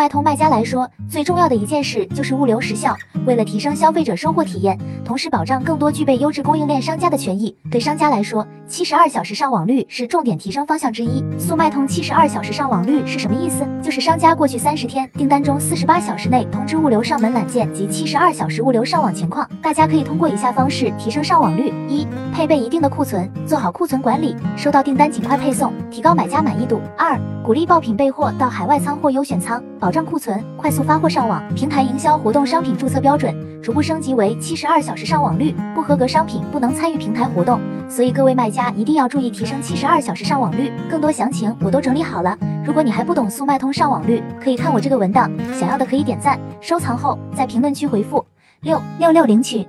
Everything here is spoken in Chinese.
卖通卖家来说，最重要的一件事就是物流时效。为了提升消费者收货体验，同时保障更多具备优质供应链商家的权益，对商家来说，七十二小时上网率是重点提升方向之一。速卖通七十二小时上网率是什么意思？就是商家过去三十天订单中四十八小时内通知物流上门揽件及七十二小时物流上网情况。大家可以通过以下方式提升上网率：一、配备一定的库存，做好库存管理，收到订单尽快配送，提高买家满意度；二、鼓励爆品备货到海外仓或优选仓，保障库存，快速发货上网。平台营销活动商品注册标准逐步升级为七十二小时上网率，不合格商品不能参与平台活动。所以各位卖家一定要注意提升七十二小时上网率。更多详情我都整理好了，如果你还不懂速卖通上网率，可以看我这个文档。想要的可以点赞收藏后，在评论区回复六六六领取。